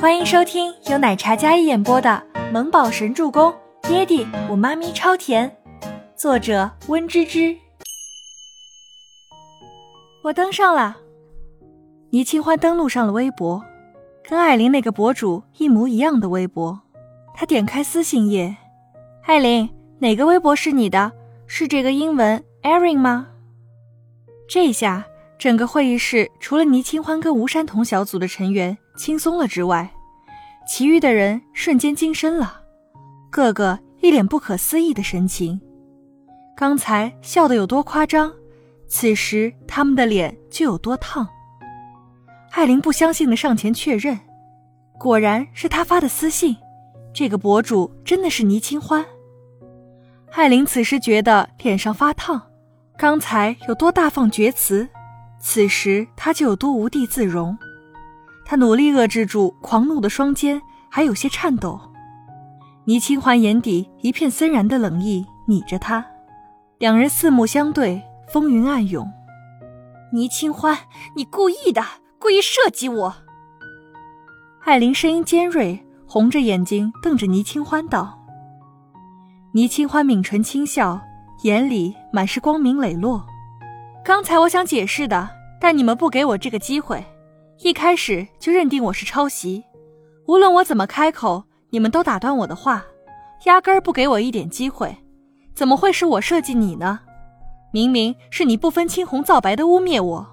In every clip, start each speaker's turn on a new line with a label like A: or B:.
A: 欢迎收听由奶茶嘉一演播的《萌宝神助攻》，爹地我妈咪超甜，作者温芝芝。我登上了，倪清欢登录上了微博，跟艾琳那个博主一模一样的微博。她点开私信页，艾琳，哪个微博是你的？是这个英文 Erin 吗？这下。整个会议室除了倪清欢跟吴山童小组的成员轻松了之外，其余的人瞬间精神了，个个一脸不可思议的神情。刚才笑得有多夸张，此时他们的脸就有多烫。艾琳不相信的上前确认，果然是他发的私信，这个博主真的是倪清欢。艾琳此时觉得脸上发烫，刚才有多大放厥词。此时他就有多无地自容，他努力遏制住狂怒的双肩，还有些颤抖。倪清欢眼底一片森然的冷意，睨着他，两人四目相对，风云暗涌。
B: 倪清欢，你故意的，故意设计我。
A: 艾琳声音尖锐，红着眼睛瞪着倪清欢道。倪清欢抿唇轻笑，眼里满是光明磊落。刚才我想解释的，但你们不给我这个机会，一开始就认定我是抄袭。无论我怎么开口，你们都打断我的话，压根儿不给我一点机会。怎么会是我设计你呢？明明是你不分青红皂白的污蔑我。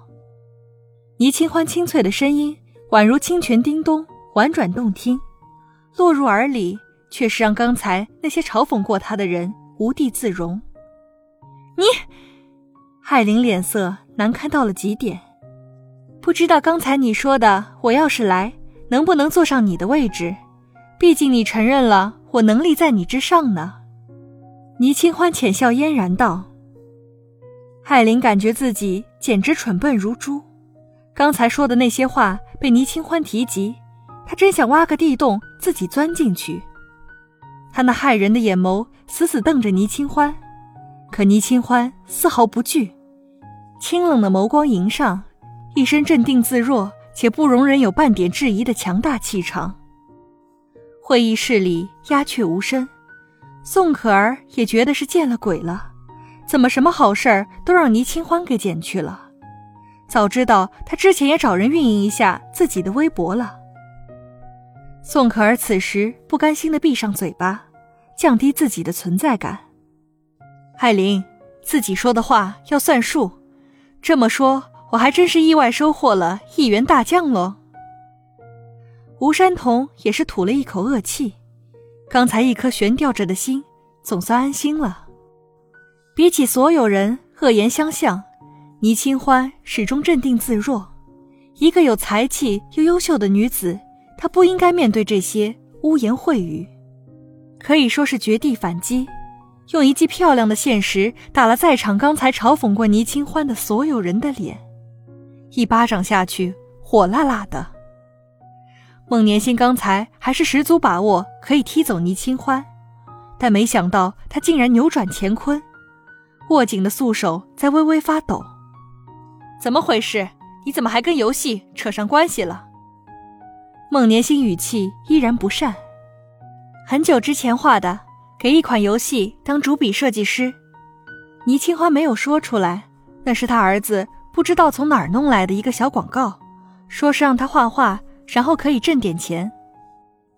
A: 倪清欢清脆的声音宛如清泉叮咚，婉转动听，落入耳里，却是让刚才那些嘲讽过他的人无地自容。你。海玲脸色难看到了极点，不知道刚才你说的，我要是来，能不能坐上你的位置？毕竟你承认了我能力在你之上呢。倪清欢浅笑嫣然道。海玲感觉自己简直蠢笨如猪，刚才说的那些话被倪清欢提及，她真想挖个地洞自己钻进去。她那骇人的眼眸死死瞪着倪清欢，可倪清欢丝毫不惧。清冷的眸光迎上，一身镇定自若且不容人有半点质疑的强大气场。会议室里鸦雀无声，宋可儿也觉得是见了鬼了，怎么什么好事儿都让倪清欢给捡去了？早知道他之前也找人运营一下自己的微博了。宋可儿此时不甘心的闭上嘴巴，降低自己的存在感。艾琳，自己说的话要算数。这么说，我还真是意外收获了一员大将喽。吴山童也是吐了一口恶气，刚才一颗悬吊着的心总算安心了。比起所有人恶言相向，倪清欢始终镇定自若。一个有才气又优秀的女子，她不应该面对这些污言秽语，可以说是绝地反击。用一记漂亮的现实打了在场刚才嘲讽过倪清欢的所有人的脸，一巴掌下去，火辣辣的。孟年心刚才还是十足把握可以踢走倪清欢，但没想到他竟然扭转乾坤，握紧的素手在微微发抖。怎么回事？你怎么还跟游戏扯上关系了？孟年心语气依然不善。很久之前画的。给一款游戏当主笔设计师，倪清欢没有说出来，那是他儿子不知道从哪儿弄来的一个小广告，说是让他画画，然后可以挣点钱。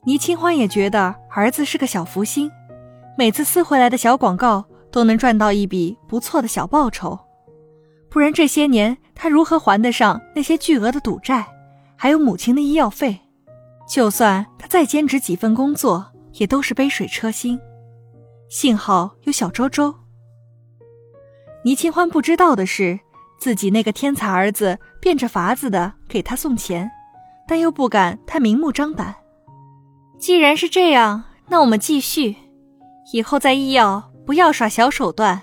A: 倪清欢也觉得儿子是个小福星，每次撕回来的小广告都能赚到一笔不错的小报酬，不然这些年他如何还得上那些巨额的赌债，还有母亲的医药费？就算他再兼职几份工作，也都是杯水车薪。幸好有小周周。倪清欢不知道的是，自己那个天才儿子变着法子的给他送钱，但又不敢太明目张胆。既然是这样，那我们继续。以后在医药不要耍小手段，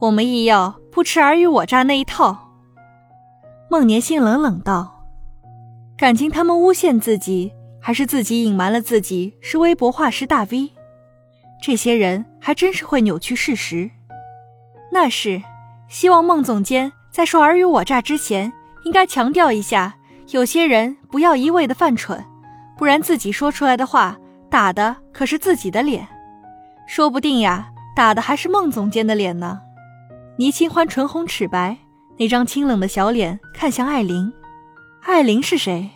A: 我们医药不吃尔虞我诈那一套。孟年心冷冷道：“感情他们诬陷自己，还是自己隐瞒了自己是微博画师大 V？” 这些人还真是会扭曲事实。那是，希望孟总监在说尔虞我诈之前，应该强调一下：有些人不要一味的犯蠢，不然自己说出来的话打的可是自己的脸，说不定呀，打的还是孟总监的脸呢。倪清欢唇红齿白，那张清冷的小脸看向艾琳。艾琳是谁？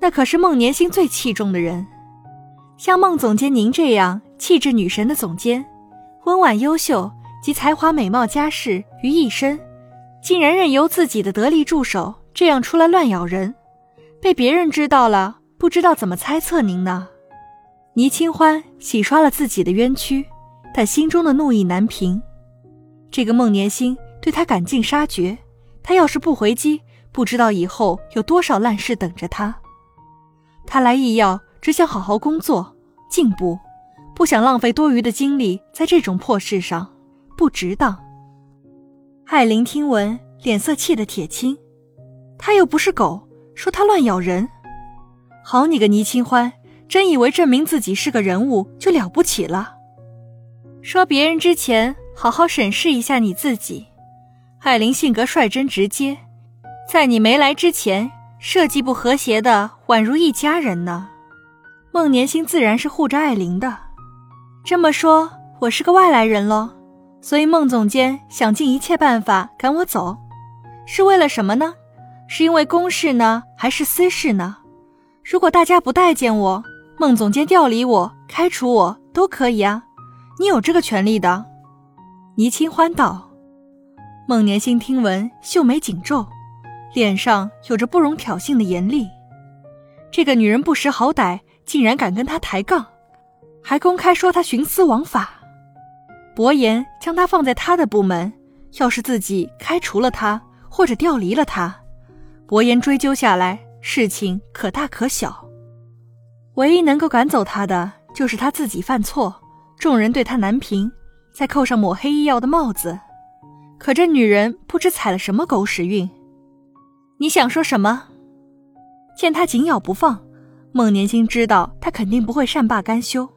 A: 那可是孟年星最器重的人。像孟总监您这样气质女神的总监，温婉优秀及才华美貌家世于一身，竟然任由自己的得力助手这样出来乱咬人，被别人知道了，不知道怎么猜测您呢？倪清欢洗刷了自己的冤屈，但心中的怒意难平。这个孟年星对他赶尽杀绝，他要是不回击，不知道以后有多少烂事等着他。他来医药。只想好好工作进步，不想浪费多余的精力在这种破事上，不值当。艾琳听闻，脸色气得铁青。他又不是狗，说他乱咬人。好你个倪清欢，真以为证明自己是个人物就了不起了？说别人之前，好好审视一下你自己。艾琳性格率真直接，在你没来之前，设计不和谐的宛如一家人呢。孟年星自然是护着艾琳的。这么说，我是个外来人喽，所以孟总监想尽一切办法赶我走，是为了什么呢？是因为公事呢，还是私事呢？如果大家不待见我，孟总监调离我、开除我都可以啊，你有这个权利的。倪清欢道。孟年星听闻，秀眉紧皱，脸上有着不容挑衅的严厉。这个女人不识好歹。竟然敢跟他抬杠，还公开说他徇私枉法。伯言将他放在他的部门，要是自己开除了他或者调离了他，伯言追究下来，事情可大可小。唯一能够赶走他的，就是他自己犯错，众人对他难评，再扣上抹黑医药的帽子。可这女人不知踩了什么狗屎运。你想说什么？见他紧咬不放。孟年星知道他肯定不会善罢甘休，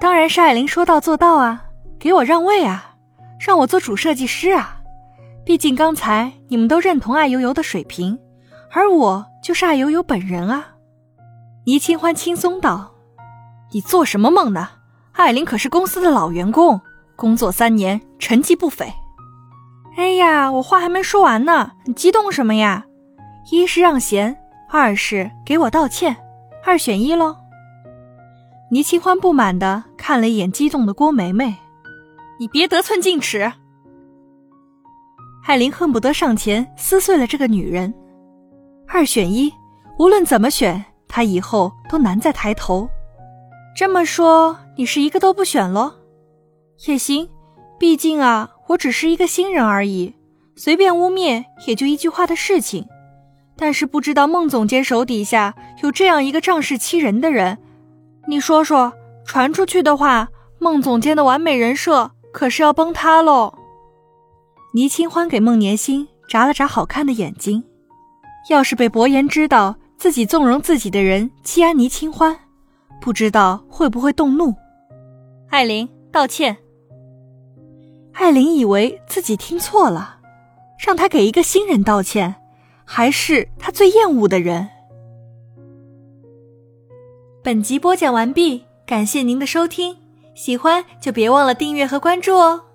A: 当然是艾琳说到做到啊！给我让位啊，让我做主设计师啊！毕竟刚才你们都认同艾悠悠的水平，而我就是艾悠悠本人啊！倪清欢轻松道：“你做什么梦呢？艾琳可是公司的老员工，工作三年，成绩不菲。”哎呀，我话还没说完呢，你激动什么呀？一是让贤，二是给我道歉。二选一喽。倪清欢不满的看了一眼激动的郭梅梅，你别得寸进尺。艾琳恨不得上前撕碎了这个女人。二选一，无论怎么选，她以后都难再抬头。这么说，你是一个都不选喽？也行，毕竟啊，我只是一个新人而已，随便污蔑也就一句话的事情。但是不知道孟总监手底下有这样一个仗势欺人的人，你说说，传出去的话，孟总监的完美人设可是要崩塌喽。倪清欢给孟年星眨了眨好看的眼睛，要是被伯言知道自己纵容自己的人欺压倪清欢，不知道会不会动怒。艾琳道歉。艾琳以为自己听错了，让他给一个新人道歉。还是他最厌恶的人。本集播讲完毕，感谢您的收听，喜欢就别忘了订阅和关注哦。